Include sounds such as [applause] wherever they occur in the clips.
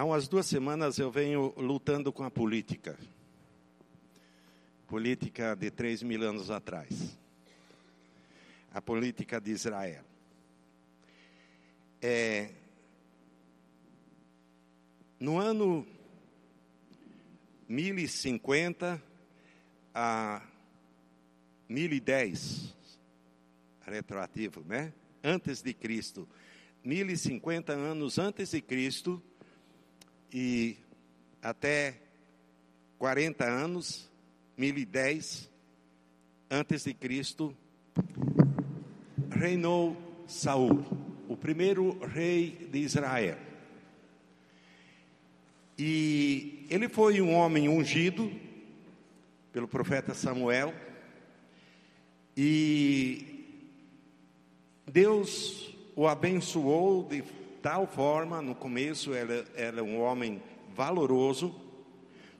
Há umas duas semanas eu venho lutando com a política. Política de três mil anos atrás. A política de Israel. É, no ano 1050 a 1010, retroativo, né? Antes de Cristo. 1050 anos antes de Cristo e até 40 anos, 1010 antes de Cristo, reinou Saul, o primeiro rei de Israel. E ele foi um homem ungido pelo profeta Samuel. E Deus o abençoou de tal forma, no começo era, era um homem valoroso,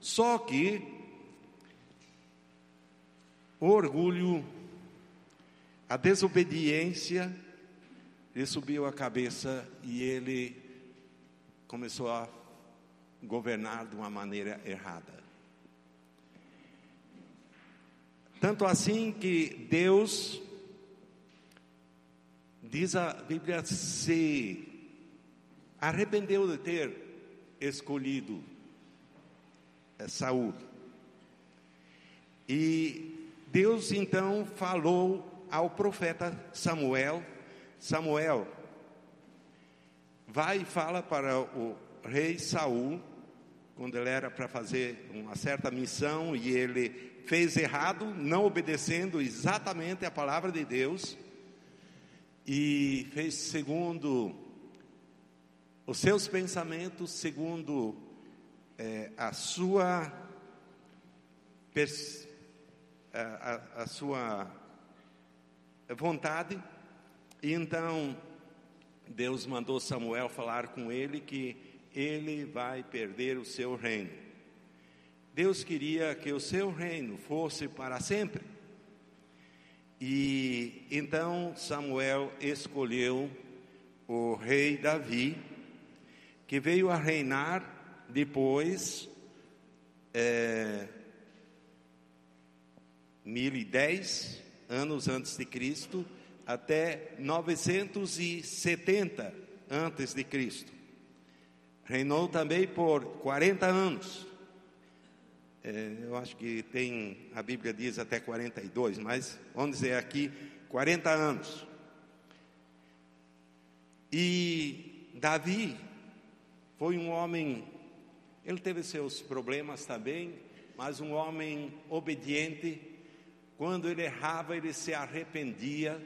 só que o orgulho, a desobediência, lhe subiu a cabeça e ele começou a governar de uma maneira errada. Tanto assim que Deus, diz a Bíblia, se arrependeu de ter escolhido é, Saul. E Deus então falou ao profeta Samuel: Samuel, vai e fala para o rei Saul, quando ele era para fazer uma certa missão e ele fez errado, não obedecendo exatamente a palavra de Deus, e fez segundo os seus pensamentos, segundo é, a sua a, a, sua vontade, e então Deus mandou Samuel falar com ele que ele vai perder o seu reino. Deus queria que o seu reino fosse para sempre. E então Samuel escolheu o rei Davi, que veio a reinar depois é, 1010 anos antes de Cristo até 970 antes de Cristo. Reinou também por 40 anos. É, eu acho que tem, a Bíblia diz até 42, mas vamos dizer aqui 40 anos. E Davi foi um homem, ele teve seus problemas também, mas um homem obediente. Quando ele errava, ele se arrependia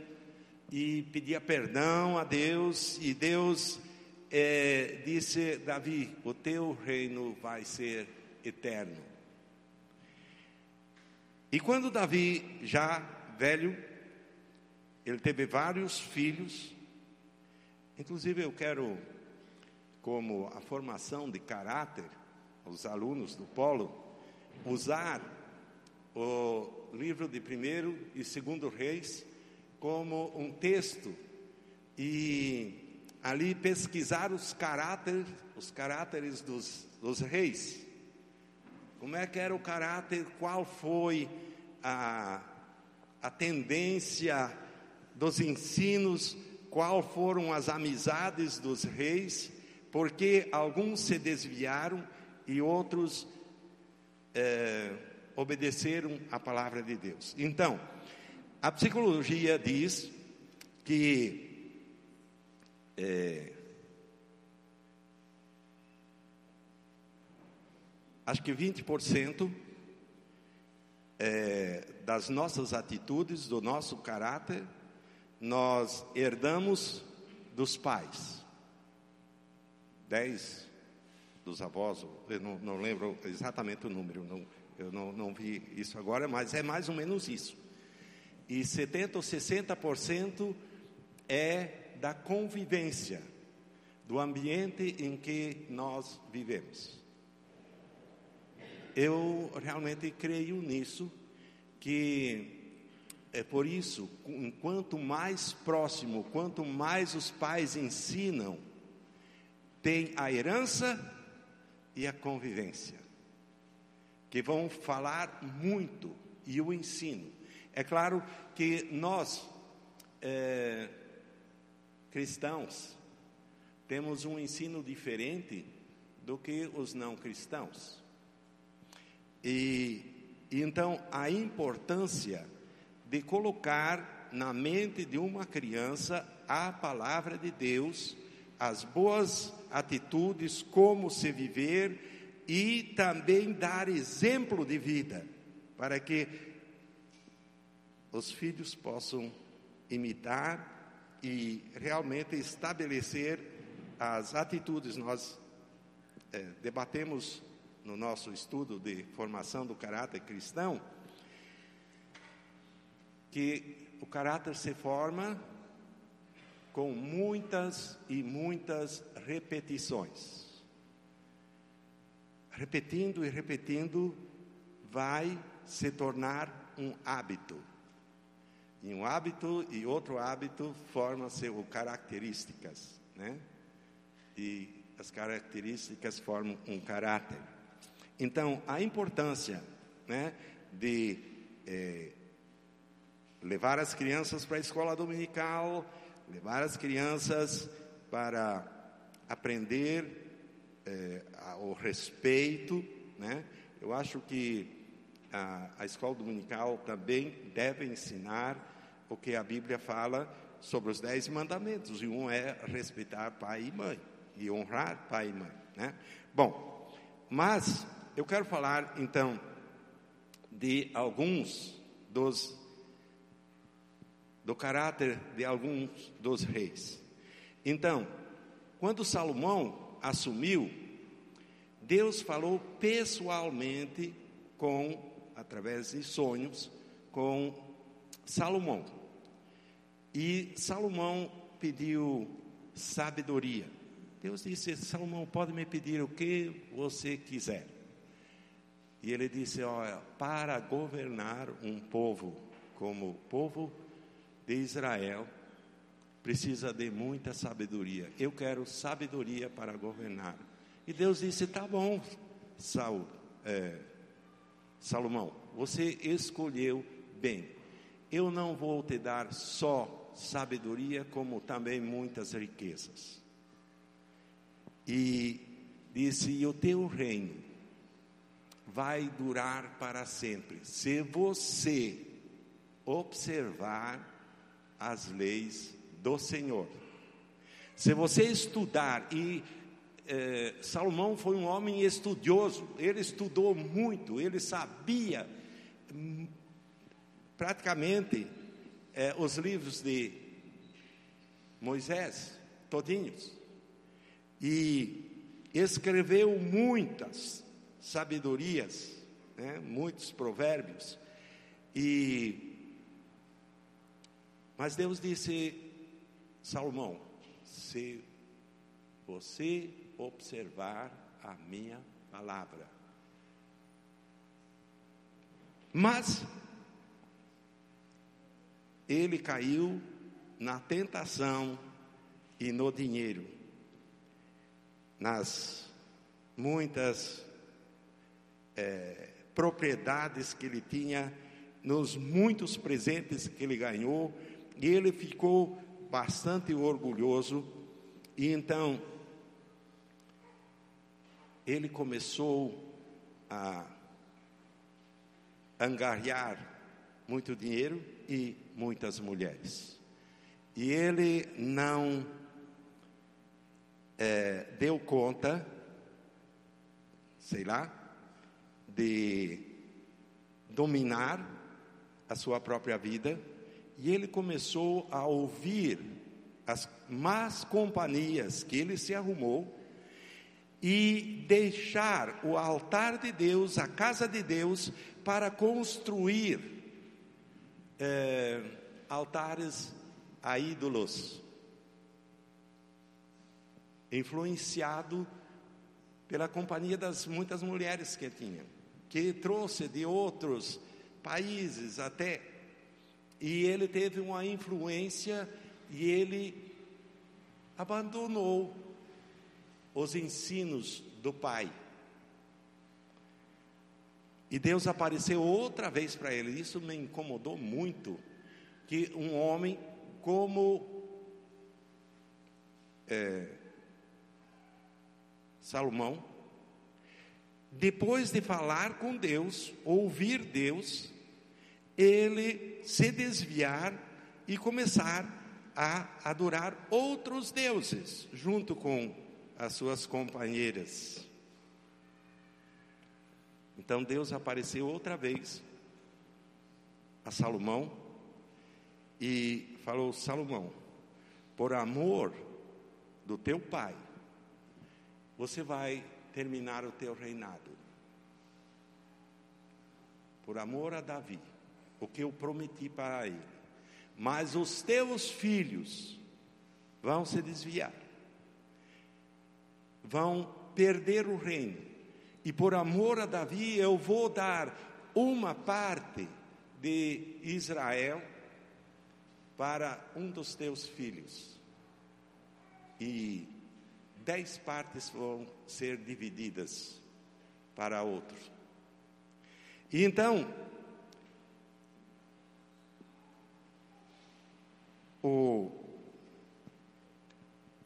e pedia perdão a Deus, e Deus é, disse: Davi, o teu reino vai ser eterno. E quando Davi, já velho, ele teve vários filhos, inclusive eu quero, como a formação de caráter, os alunos do Polo, usar o livro de primeiro e segundo reis como um texto e ali pesquisar os caráteres, os caráteres dos, dos reis. Como é que era o caráter, qual foi a, a tendência dos ensinos, qual foram as amizades dos reis, porque alguns se desviaram e outros é, obedeceram a palavra de Deus. Então, a psicologia diz que é, acho que 20% é, das nossas atitudes, do nosso caráter, nós herdamos dos pais. Dez dos avós, eu não, não lembro exatamente o número, não, eu não, não vi isso agora, mas é mais ou menos isso. E 70% ou 60% é da convivência, do ambiente em que nós vivemos eu realmente creio nisso, que é por isso, quanto mais próximo, quanto mais os pais ensinam, tem a herança e a convivência, que vão falar muito, e o ensino. É claro que nós, é, cristãos, temos um ensino diferente do que os não cristãos. E, e então a importância de colocar na mente de uma criança a palavra de Deus, as boas atitudes, como se viver e também dar exemplo de vida, para que os filhos possam imitar e realmente estabelecer as atitudes. Nós é, debatemos no nosso estudo de formação do caráter cristão que o caráter se forma com muitas e muitas repetições. Repetindo e repetindo, vai se tornar um hábito. E um hábito e outro hábito formam-se características, né? E as características formam um caráter. Então, a importância, né, de eh, levar as crianças para a escola dominical, levar as crianças para aprender é, o respeito, né? Eu acho que a, a escola dominical também deve ensinar o que a Bíblia fala sobre os dez mandamentos, e um é respeitar pai e mãe, e honrar pai e mãe, né? Bom, mas eu quero falar então de alguns dos do caráter de alguns dos reis. Então, quando Salomão assumiu, Deus falou pessoalmente com através de sonhos com Salomão. E Salomão pediu sabedoria. Deus disse: Salomão, pode me pedir o que você quiser. E ele disse: Olha, para governar um povo como o povo de Israel precisa de muita sabedoria. Eu quero sabedoria para governar. E Deus disse: Tá bom, Saul, é, Salomão, você escolheu bem. Eu não vou te dar só sabedoria, como também muitas riquezas. E disse: E o teu reino vai durar para sempre, se você observar as leis do Senhor. Se você estudar, e eh, Salomão foi um homem estudioso, ele estudou muito, ele sabia hum, praticamente eh, os livros de Moisés, todinhos, e escreveu muitas sabedorias, né, muitos provérbios, e mas Deus disse, Salomão, se você observar a minha palavra. Mas ele caiu na tentação e no dinheiro, nas muitas é, propriedades que ele tinha, nos muitos presentes que ele ganhou, e ele ficou bastante orgulhoso, e então ele começou a angariar muito dinheiro e muitas mulheres. E ele não é, deu conta, sei lá, de dominar a sua própria vida e ele começou a ouvir as más companhias que ele se arrumou e deixar o altar de Deus, a casa de Deus, para construir é, altares a ídolos, influenciado pela companhia das muitas mulheres que tinha, que trouxe de outros países até e ele teve uma influência e ele abandonou os ensinos do pai. E Deus apareceu outra vez para ele. Isso me incomodou muito. Que um homem como é, Salomão, depois de falar com Deus, ouvir Deus, ele se desviar e começar a adorar outros deuses, junto com as suas companheiras. Então Deus apareceu outra vez a Salomão e falou: Salomão, por amor do teu pai, você vai terminar o teu reinado. Por amor a Davi, o que eu prometi para ele. Mas os teus filhos vão se desviar, vão perder o reino. E por amor a Davi, eu vou dar uma parte de Israel para um dos teus filhos. E dez partes vão ser divididas para outros. E então, o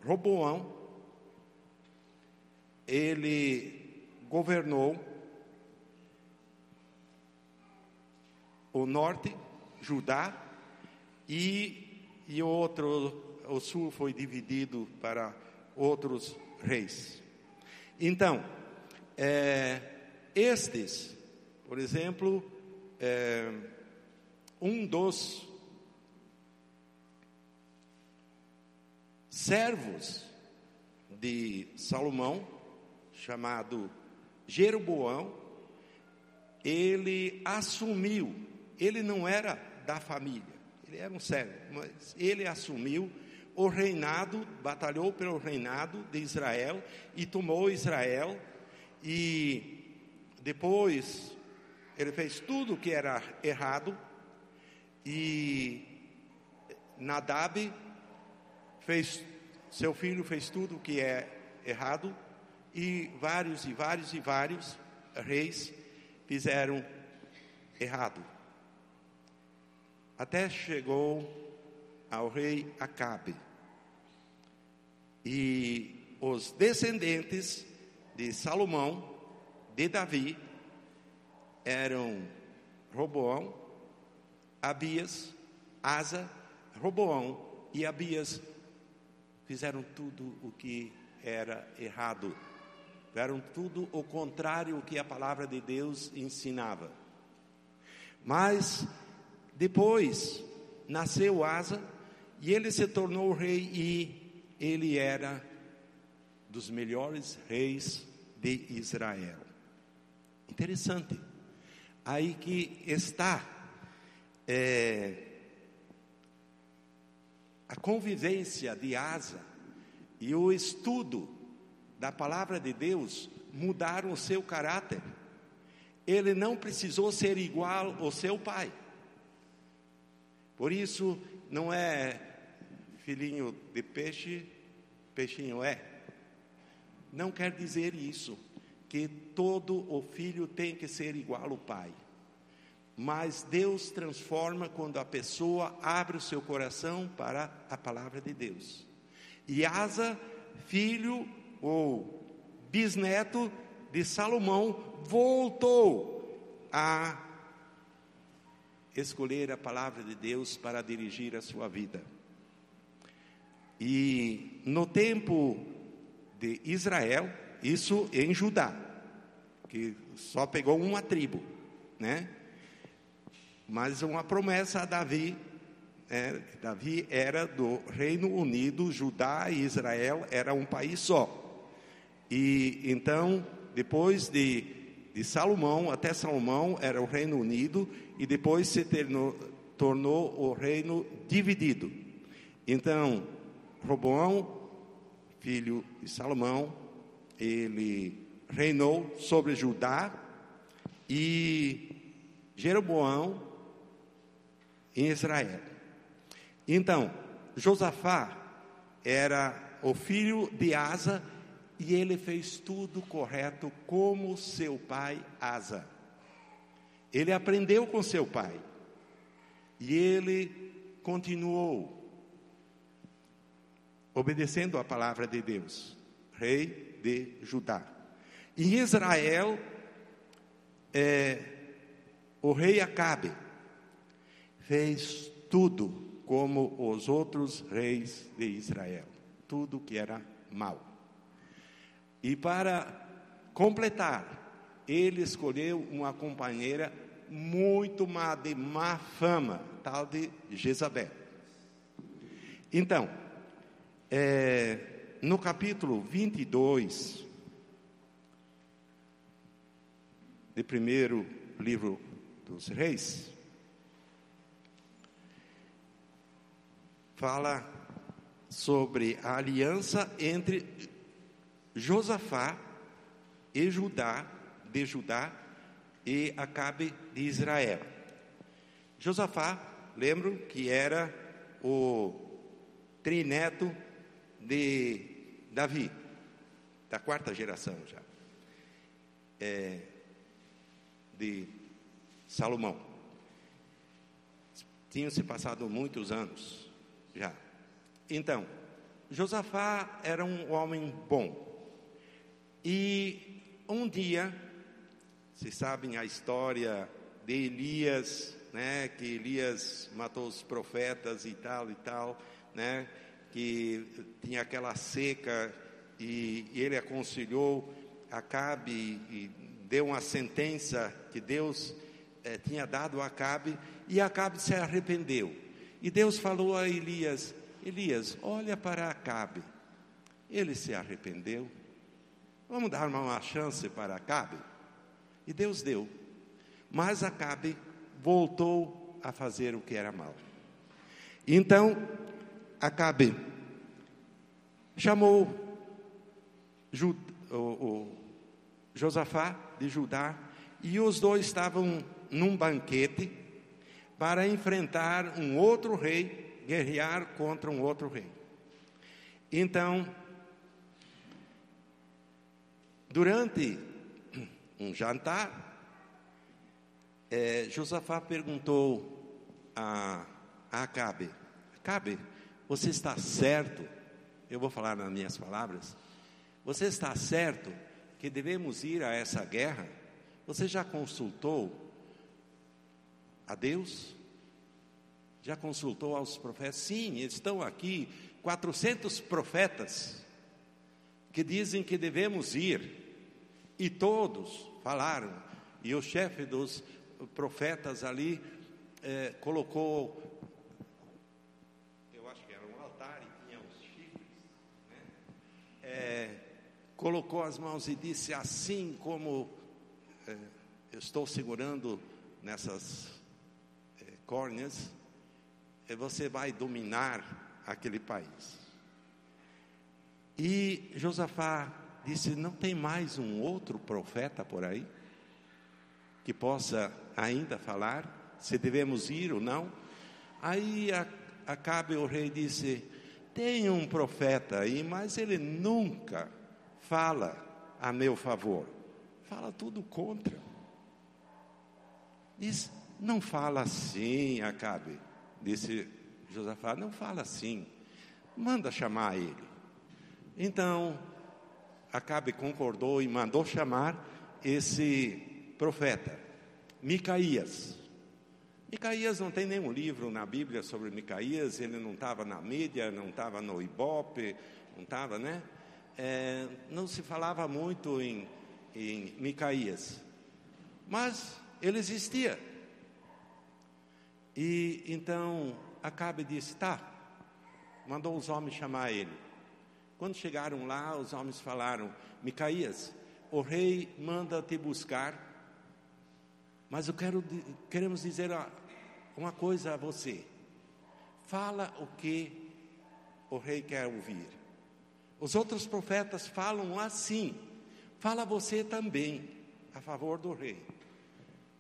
Roboão, ele governou o norte, Judá, e, e outro, o sul foi dividido para outros reis. Então, é, estes, por exemplo, é, um dos servos de Salomão, chamado Jeroboão, ele assumiu, ele não era da família, ele era um servo, mas ele assumiu o reinado, batalhou pelo reinado de Israel e tomou Israel. E depois ele fez tudo o que era errado. E Nadab fez, seu filho fez tudo o que é errado. E vários e vários e vários reis fizeram errado. Até chegou ao rei Acabe. E os descendentes de Salomão, de Davi, eram Roboão, Abias, Asa, Roboão e Abias fizeram tudo o que era errado. Fizeram tudo o contrário do que a palavra de Deus ensinava. Mas depois nasceu Asa e ele se tornou rei e ele era dos melhores reis de Israel. Interessante. Aí que está é, a convivência de Asa e o estudo da palavra de Deus mudaram o seu caráter. Ele não precisou ser igual ao seu pai. Por isso, não é filhinho de peixe, peixinho é. Não quer dizer isso, que todo o filho tem que ser igual ao pai. Mas Deus transforma quando a pessoa abre o seu coração para a palavra de Deus. E Asa, filho ou bisneto de Salomão, voltou a escolher a palavra de Deus para dirigir a sua vida. E no tempo de Israel, isso em Judá, que só pegou uma tribo, né? Mas uma promessa a Davi, né? Davi era do Reino Unido, Judá e Israel era um país só. E então, depois de, de Salomão, até Salomão era o Reino Unido, e depois se tornou, tornou o reino dividido. Então, Roboão, filho de Salomão, ele reinou sobre Judá e Jeroboão em Israel. Então, Josafá era o filho de Asa e ele fez tudo correto como seu pai Asa. Ele aprendeu com seu pai e ele continuou obedecendo a palavra de Deus, rei de Judá. Em Israel, é, o rei Acabe fez tudo como os outros reis de Israel, tudo que era mal. E para completar, ele escolheu uma companheira muito má, de má fama, tal de Jezabel. Então, é, no capítulo 22, de primeiro livro dos reis, fala sobre a aliança entre Josafá e Judá, de Judá e Acabe de Israel. Josafá, lembro que era o trineto de Davi, da quarta geração já, é, de Salomão. Tinham se passado muitos anos já. Então, Josafá era um homem bom. E um dia, vocês sabem a história de Elias, né, que Elias matou os profetas e tal e tal, né? que tinha aquela seca e, e ele aconselhou Acabe e deu uma sentença que Deus eh, tinha dado a Acabe e Acabe se arrependeu. E Deus falou a Elias: Elias, olha para Acabe. Ele se arrependeu. Vamos dar uma chance para Acabe? E Deus deu. Mas Acabe voltou a fazer o que era mal. Então, Acabe chamou o, o Josafá de Judá e os dois estavam num banquete para enfrentar um outro rei, guerrear contra um outro rei. Então, durante um jantar, é, Josafá perguntou a, a Acabe: Acabe, você está certo? Eu vou falar nas minhas palavras. Você está certo que devemos ir a essa guerra? Você já consultou a Deus? Já consultou aos profetas? Sim, estão aqui 400 profetas que dizem que devemos ir. E todos falaram. E o chefe dos profetas ali eh, colocou é, colocou as mãos e disse: Assim como é, eu estou segurando nessas córneas, é, você vai dominar aquele país. E Josafá disse: Não tem mais um outro profeta por aí que possa ainda falar se devemos ir ou não? Aí Acabe o rei disse: tem um profeta aí, mas ele nunca fala a meu favor. Fala tudo contra. Não fala assim, Acabe. Disse Josafá, não fala assim. Manda chamar ele. Então, Acabe concordou e mandou chamar esse profeta, Micaías. Micaías não tem nenhum livro na Bíblia sobre Micaías, ele não estava na mídia, não estava no Ibope, não estava, né? É, não se falava muito em, em Micaías, mas ele existia. E então Acabe disse: tá, mandou os homens chamar ele. Quando chegaram lá, os homens falaram: Micaías, o rei manda te buscar mas eu quero, queremos dizer uma coisa a você. Fala o que o rei quer ouvir. Os outros profetas falam assim. Fala você também a favor do rei.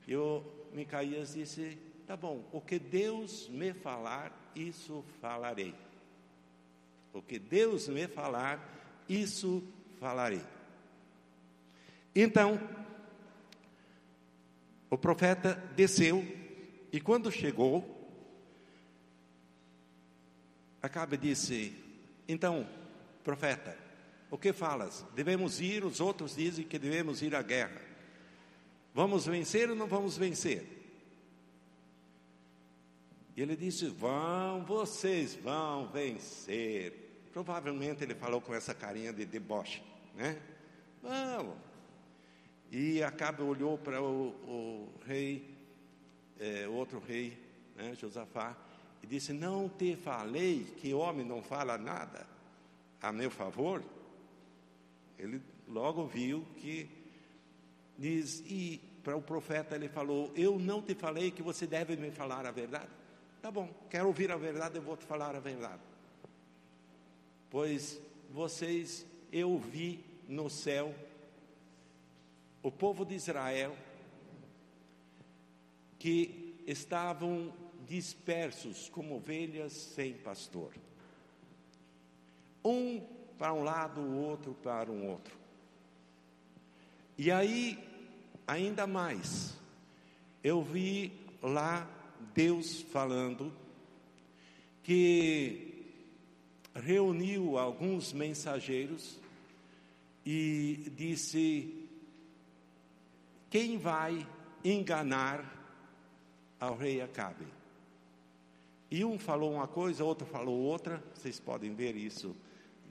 E o Micaías disse: Tá bom, o que Deus me falar, isso falarei. O que Deus me falar, isso falarei. Então, o profeta desceu e quando chegou, Acabe disse: Então, profeta, o que falas? Devemos ir, os outros dizem que devemos ir à guerra. Vamos vencer ou não vamos vencer? E ele disse: Vão, vocês vão vencer. Provavelmente ele falou com essa carinha de deboche, né? Vamos. E Acabe olhou para o, o rei, é, outro rei, né, Josafá, e disse: Não te falei que homem não fala nada a meu favor? Ele logo viu que diz, e para o profeta ele falou: Eu não te falei que você deve me falar a verdade? Tá bom, quero ouvir a verdade, eu vou te falar a verdade. Pois vocês, eu vi no céu o povo de Israel que estavam dispersos como ovelhas sem pastor. Um para um lado, o outro para um outro. E aí, ainda mais, eu vi lá Deus falando que reuniu alguns mensageiros e disse: quem vai enganar ao rei Acabe? E um falou uma coisa, outro falou outra, vocês podem ver isso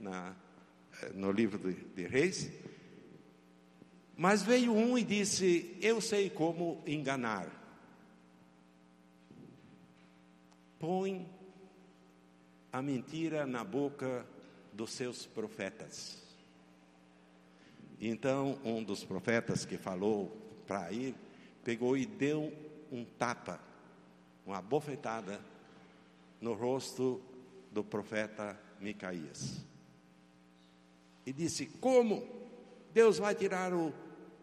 na, eh, no livro de, de Reis. Mas veio um e disse: Eu sei como enganar. Põe a mentira na boca dos seus profetas. Então, um dos profetas que falou para ir, pegou e deu um tapa, uma bofetada no rosto do profeta Micaías. E disse: Como Deus vai tirar o,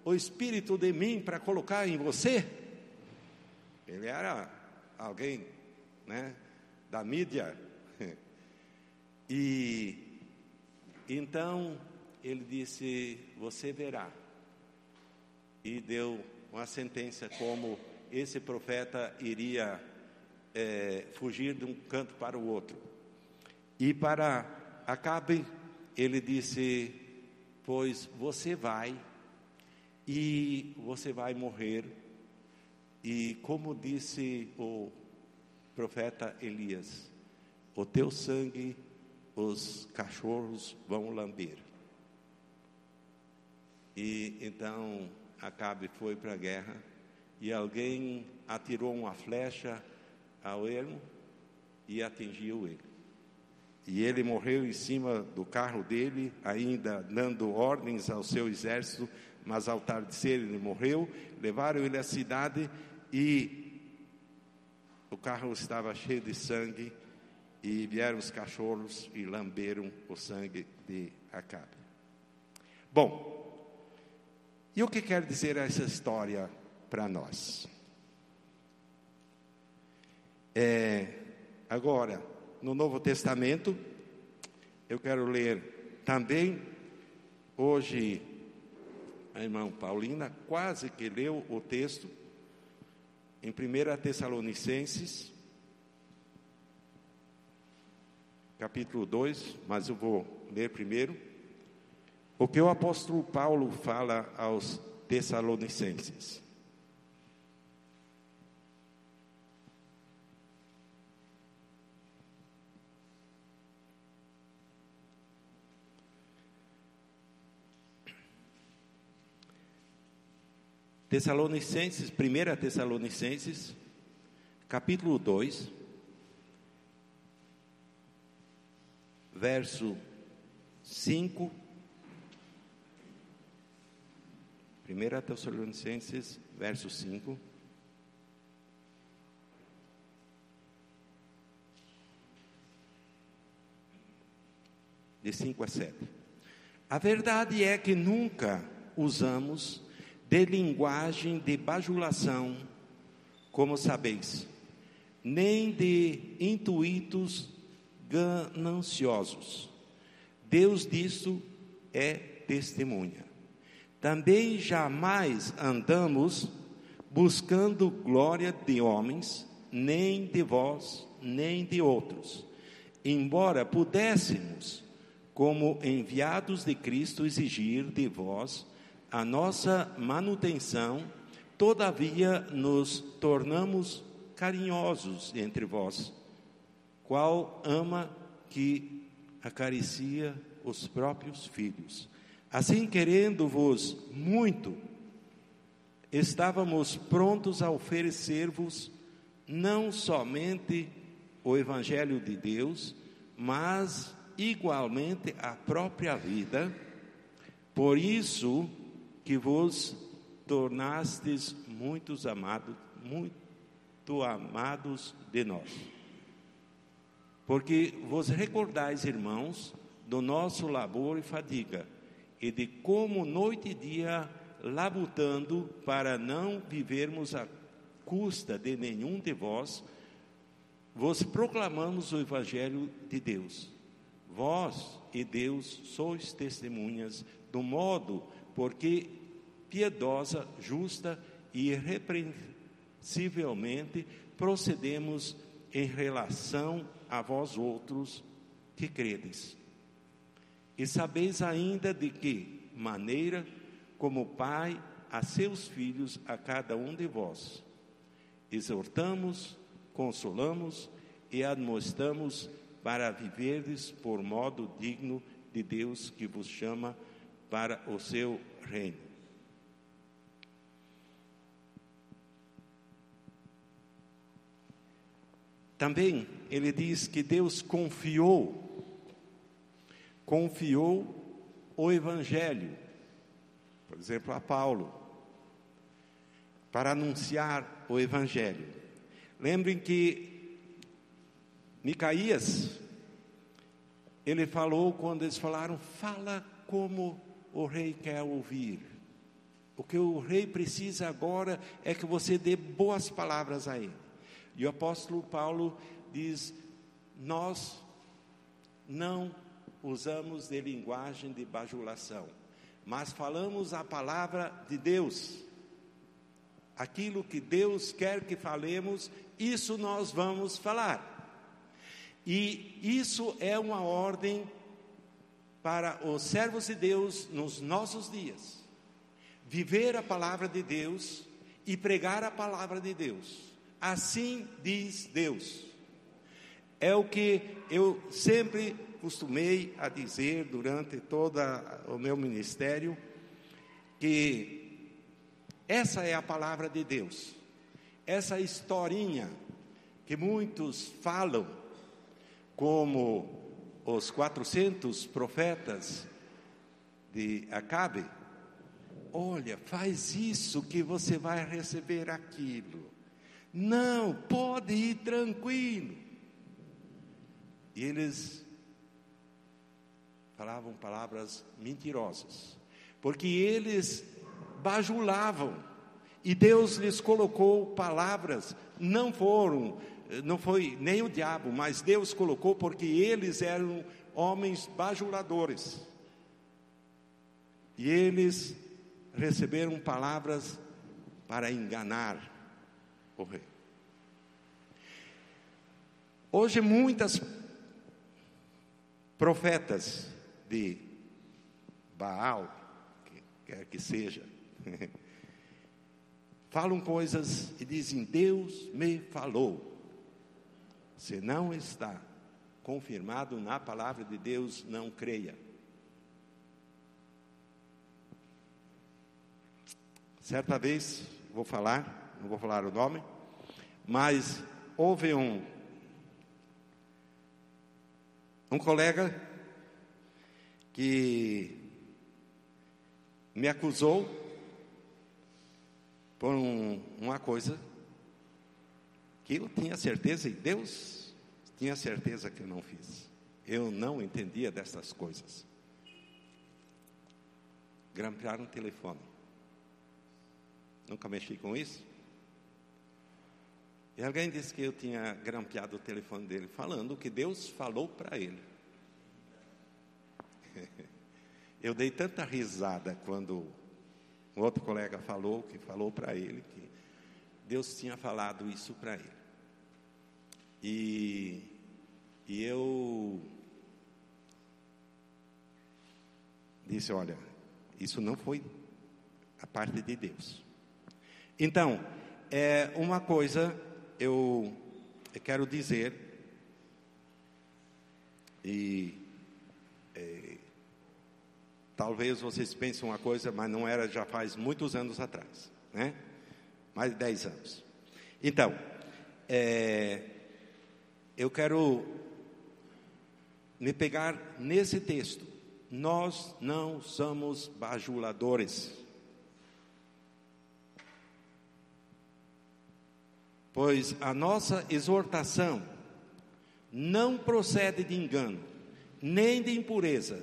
o espírito de mim para colocar em você? Ele era alguém né, da mídia. [laughs] E então ele disse: Você verá. E deu uma sentença como esse profeta iria é, fugir de um canto para o outro. E para Acabe, ele disse: Pois você vai e você vai morrer. E como disse o profeta Elias, o teu sangue os cachorros vão lamber. E então Acabe foi para a guerra e alguém atirou uma flecha ao ermo e atingiu ele. E ele morreu em cima do carro dele, ainda dando ordens ao seu exército, mas ao tardecer ele morreu. Levaram ele à cidade e o carro estava cheio de sangue e vieram os cachorros e lamberam o sangue de Acabe. Bom, e o que quer dizer essa história para nós? É, agora, no Novo Testamento, eu quero ler também, hoje, a irmã Paulina quase que leu o texto, em 1 Tessalonicenses, capítulo 2, mas eu vou ler primeiro. O que o apóstolo Paulo fala aos Tessalonicenses. Tessalonicenses, 1 Tessalonicenses, capítulo 2, verso 5. 1 Tessalonicenses, verso 5. De 5 a 7. A verdade é que nunca usamos de linguagem de bajulação, como sabeis, nem de intuitos gananciosos. Deus disso é testemunha. Também jamais andamos buscando glória de homens, nem de vós, nem de outros, embora pudéssemos, como enviados de Cristo, exigir de vós a nossa manutenção, todavia nos tornamos carinhosos entre vós, qual ama que acaricia os próprios filhos. Assim, querendo-vos muito, estávamos prontos a oferecer-vos não somente o Evangelho de Deus, mas igualmente a própria vida, por isso que vos tornastes muitos amados, muito amados de nós. Porque vos recordais, irmãos, do nosso labor e fadiga, e de como noite e dia labutando para não vivermos à custa de nenhum de vós, vos proclamamos o Evangelho de Deus. Vós e Deus sois testemunhas do modo porque piedosa, justa e irrepreensivelmente procedemos em relação a vós outros que credes. E sabeis ainda de que maneira como pai a seus filhos, a cada um de vós. Exortamos, consolamos e admoestamos para viverdes por modo digno de Deus que vos chama para o seu reino. Também ele diz que Deus confiou, confiou o Evangelho por exemplo, a Paulo, para anunciar o Evangelho. Lembrem que Micaías, ele falou quando eles falaram, fala como o rei quer ouvir. O que o rei precisa agora é que você dê boas palavras a ele. E o apóstolo Paulo diz: Nós não usamos de linguagem de bajulação mas falamos a palavra de Deus. Aquilo que Deus quer que falemos, isso nós vamos falar. E isso é uma ordem para os servos de Deus nos nossos dias. Viver a palavra de Deus e pregar a palavra de Deus. Assim diz Deus. É o que eu sempre costumei a dizer durante todo o meu ministério que essa é a palavra de Deus. Essa historinha que muitos falam como os 400 profetas de Acabe, olha, faz isso que você vai receber aquilo. Não, pode ir tranquilo. E eles falavam palavras mentirosas, porque eles bajulavam e Deus lhes colocou palavras, não foram, não foi nem o diabo, mas Deus colocou porque eles eram homens bajuladores. E eles receberam palavras para enganar o rei. Hoje muitas profetas de Baal, que quer que seja, [laughs] falam coisas e dizem: Deus me falou. Se não está confirmado na palavra de Deus, não creia. Certa vez, vou falar, não vou falar o nome, mas houve um um colega que me acusou por um, uma coisa que eu tinha certeza, e Deus tinha certeza que eu não fiz. Eu não entendia dessas coisas. Grampear um telefone. Nunca mexi com isso. E alguém disse que eu tinha grampeado o telefone dele, falando que Deus falou para ele. [laughs] Eu dei tanta risada quando um outro colega falou, que falou para ele, que Deus tinha falado isso para ele. E, e eu disse: Olha, isso não foi a parte de Deus. Então, é uma coisa eu, eu quero dizer, e é, talvez vocês pensem uma coisa, mas não era já faz muitos anos atrás, né? Mais de 10 anos. Então, é, eu quero me pegar nesse texto. Nós não somos bajuladores. Pois a nossa exortação não procede de engano, nem de impureza,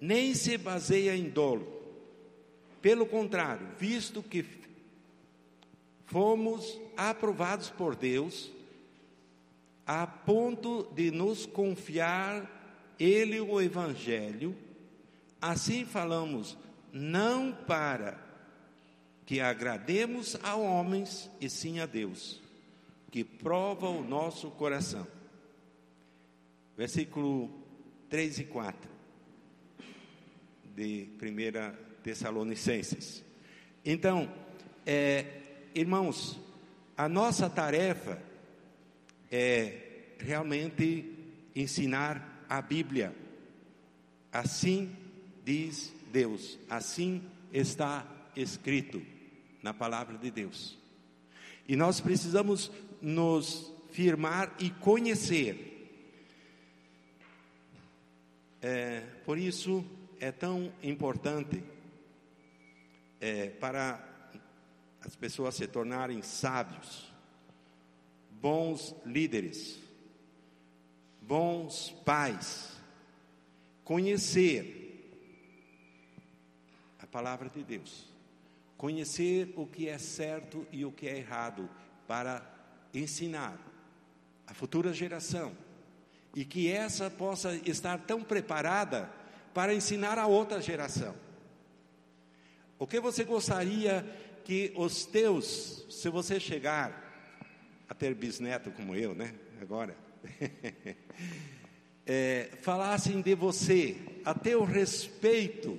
nem se baseia em dolo. Pelo contrário, visto que fomos aprovados por Deus, a ponto de nos confiar Ele o Evangelho, assim falamos, não para que agrademos a homens, e sim a Deus que prova o nosso coração. Versículo 3 e 4 de 1 Tessalonicenses. Então, é, irmãos, a nossa tarefa é realmente ensinar a Bíblia. Assim diz Deus, assim está escrito na palavra de Deus. E nós precisamos nos firmar e conhecer. É, por isso é tão importante é, para as pessoas se tornarem sábios, bons líderes, bons pais, conhecer a palavra de Deus, conhecer o que é certo e o que é errado, para ensinar a futura geração e que essa possa estar tão preparada para ensinar a outra geração. O que você gostaria que os teus, se você chegar a ter bisneto como eu, né? Agora, [laughs] é, falassem de você, a teu respeito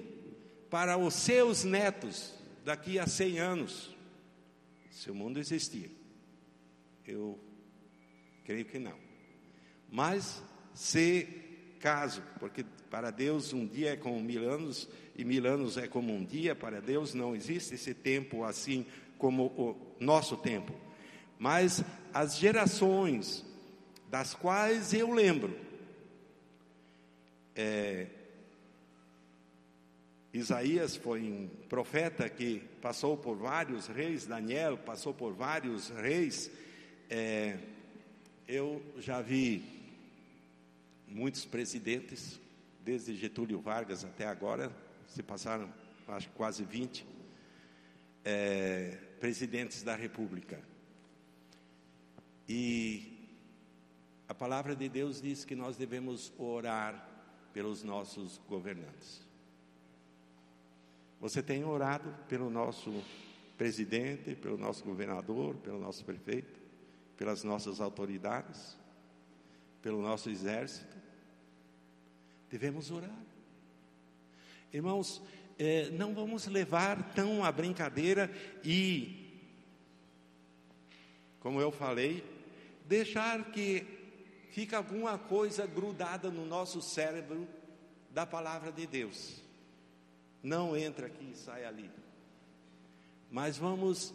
para os seus netos daqui a 100 anos, se o mundo existir. Eu creio que não. Mas se caso, porque para Deus um dia é como mil anos e mil anos é como um dia, para Deus não existe esse tempo assim como o nosso tempo. Mas as gerações das quais eu lembro, é, Isaías foi um profeta que passou por vários reis, Daniel passou por vários reis, é, eu já vi muitos presidentes, desde Getúlio Vargas até agora, se passaram acho quase 20 é, presidentes da República. E a palavra de Deus diz que nós devemos orar pelos nossos governantes. Você tem orado pelo nosso presidente, pelo nosso governador, pelo nosso prefeito? pelas nossas autoridades, pelo nosso exército. Devemos orar. Irmãos, é, não vamos levar tão a brincadeira e, como eu falei, deixar que fique alguma coisa grudada no nosso cérebro da palavra de Deus. Não entra aqui e sai ali. Mas vamos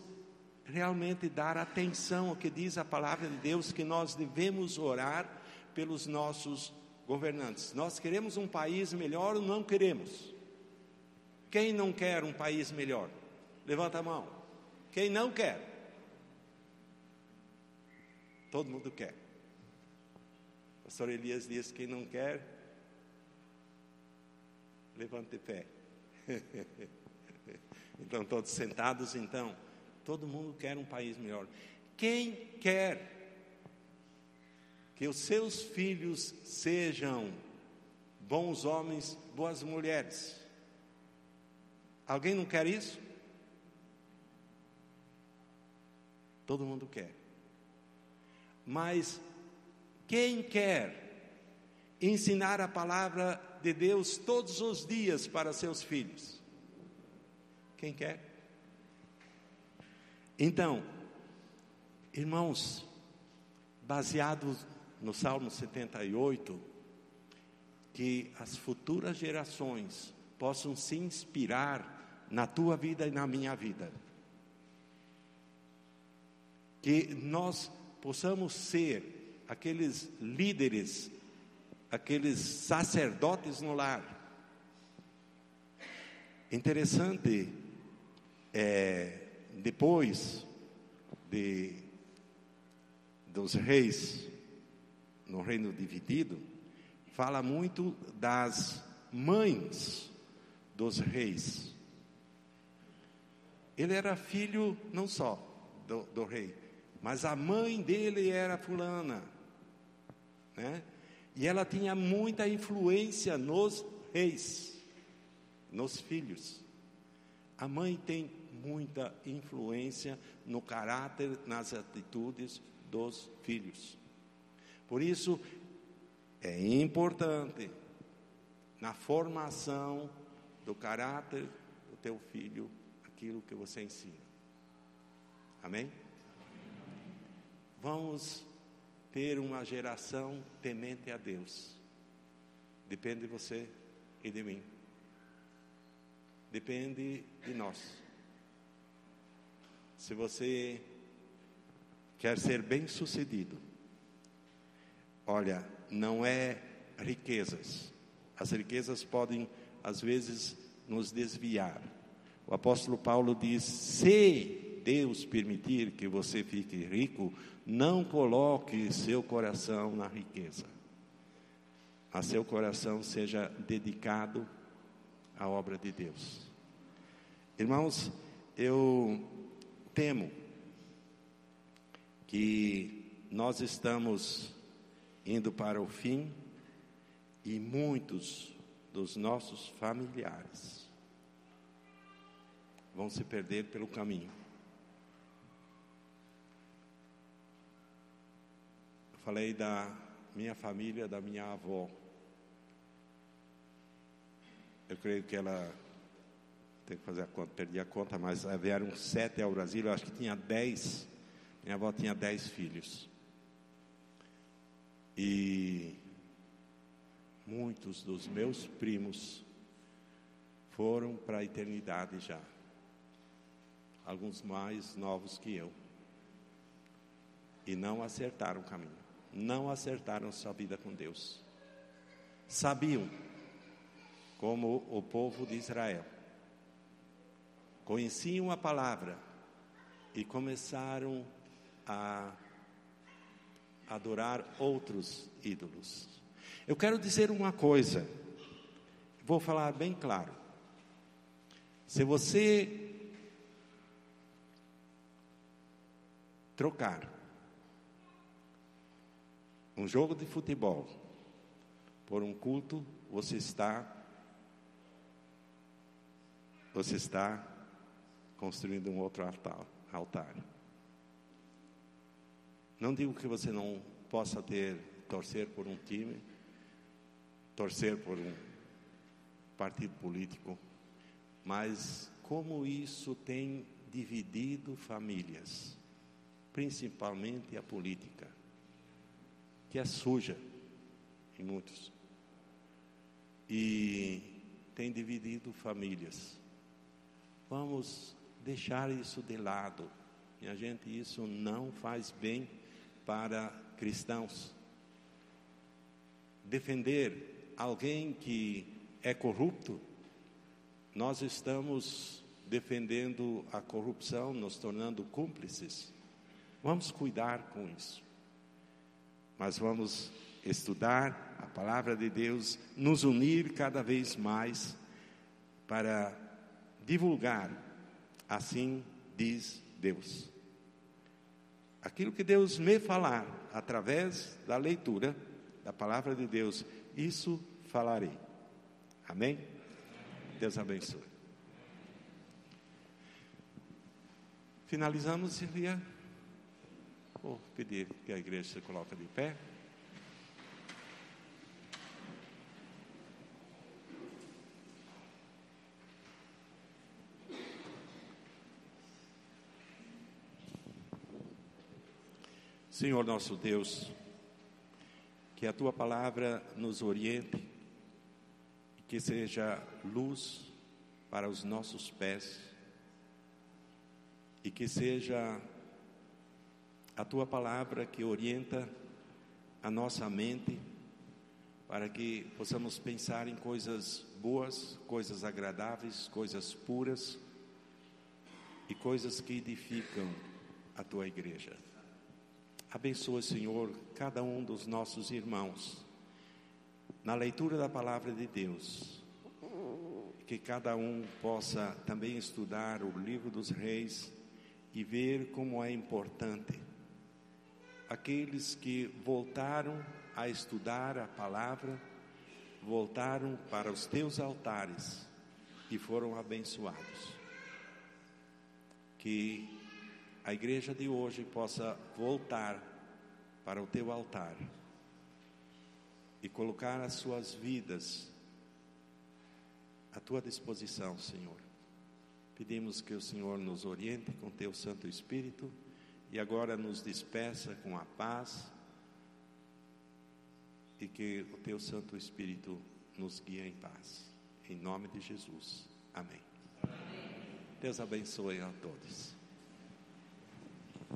realmente dar atenção ao que diz a palavra de Deus, que nós devemos orar pelos nossos governantes. Nós queremos um país melhor ou não queremos? Quem não quer um país melhor? Levanta a mão. Quem não quer? Todo mundo quer. Pastor Elias diz: quem não quer, levante pé. [laughs] então, todos sentados, então. Todo mundo quer um país melhor. Quem quer que os seus filhos sejam bons homens, boas mulheres? Alguém não quer isso? Todo mundo quer. Mas quem quer ensinar a palavra de Deus todos os dias para seus filhos? Quem quer? Então, irmãos, baseados no Salmo 78, que as futuras gerações possam se inspirar na tua vida e na minha vida. Que nós possamos ser aqueles líderes, aqueles sacerdotes no lar. Interessante, é, depois de, dos reis no reino dividido, fala muito das mães dos reis. Ele era filho não só do, do rei, mas a mãe dele era fulana, né? E ela tinha muita influência nos reis, nos filhos. A mãe tem muita influência no caráter, nas atitudes dos filhos. Por isso, é importante na formação do caráter do teu filho aquilo que você ensina. Amém? Vamos ter uma geração temente a Deus. Depende de você e de mim. Depende de nós. Se você quer ser bem-sucedido, olha, não é riquezas. As riquezas podem, às vezes, nos desviar. O apóstolo Paulo diz: se Deus permitir que você fique rico, não coloque seu coração na riqueza, mas seu coração seja dedicado à obra de Deus. Irmãos, eu temo que nós estamos indo para o fim e muitos dos nossos familiares vão se perder pelo caminho. Eu falei da minha família, da minha avó. Eu creio que ela tem que fazer a conta, perdi a conta, mas vieram sete ao Brasil, eu acho que tinha dez. Minha avó tinha dez filhos. E muitos dos meus primos foram para a eternidade já. Alguns mais novos que eu. E não acertaram o caminho. Não acertaram sua vida com Deus. Sabiam, como o povo de Israel, conheciam a palavra e começaram a adorar outros ídolos. Eu quero dizer uma coisa, vou falar bem claro. Se você trocar um jogo de futebol por um culto, você está você está construindo um outro altar. altar. Não digo que você não possa ter torcer por um time, torcer por um partido político, mas como isso tem dividido famílias, principalmente a política, que é suja em muitos, e tem dividido famílias. Vamos deixar isso de lado. Minha gente, isso não faz bem para cristãos. Defender alguém que é corrupto, nós estamos defendendo a corrupção, nos tornando cúmplices. Vamos cuidar com isso. Mas vamos estudar a palavra de Deus, nos unir cada vez mais para divulgar, assim diz Deus aquilo que Deus me falar através da leitura da palavra de Deus, isso falarei. Amém? Deus abençoe. Finalizamos, Silvia? Vou pedir que a igreja se coloque de pé. Senhor nosso Deus, que a tua palavra nos oriente, que seja luz para os nossos pés e que seja a tua palavra que orienta a nossa mente para que possamos pensar em coisas boas, coisas agradáveis, coisas puras e coisas que edificam a tua igreja. Abençoa, Senhor, cada um dos nossos irmãos na leitura da palavra de Deus. Que cada um possa também estudar o livro dos reis e ver como é importante aqueles que voltaram a estudar a palavra, voltaram para os teus altares e foram abençoados. Que a igreja de hoje possa voltar para o teu altar e colocar as suas vidas à tua disposição, Senhor. Pedimos que o Senhor nos oriente com teu Santo Espírito e agora nos despeça com a paz e que o teu Santo Espírito nos guie em paz. Em nome de Jesus. Amém. Amém. Deus abençoe a todos.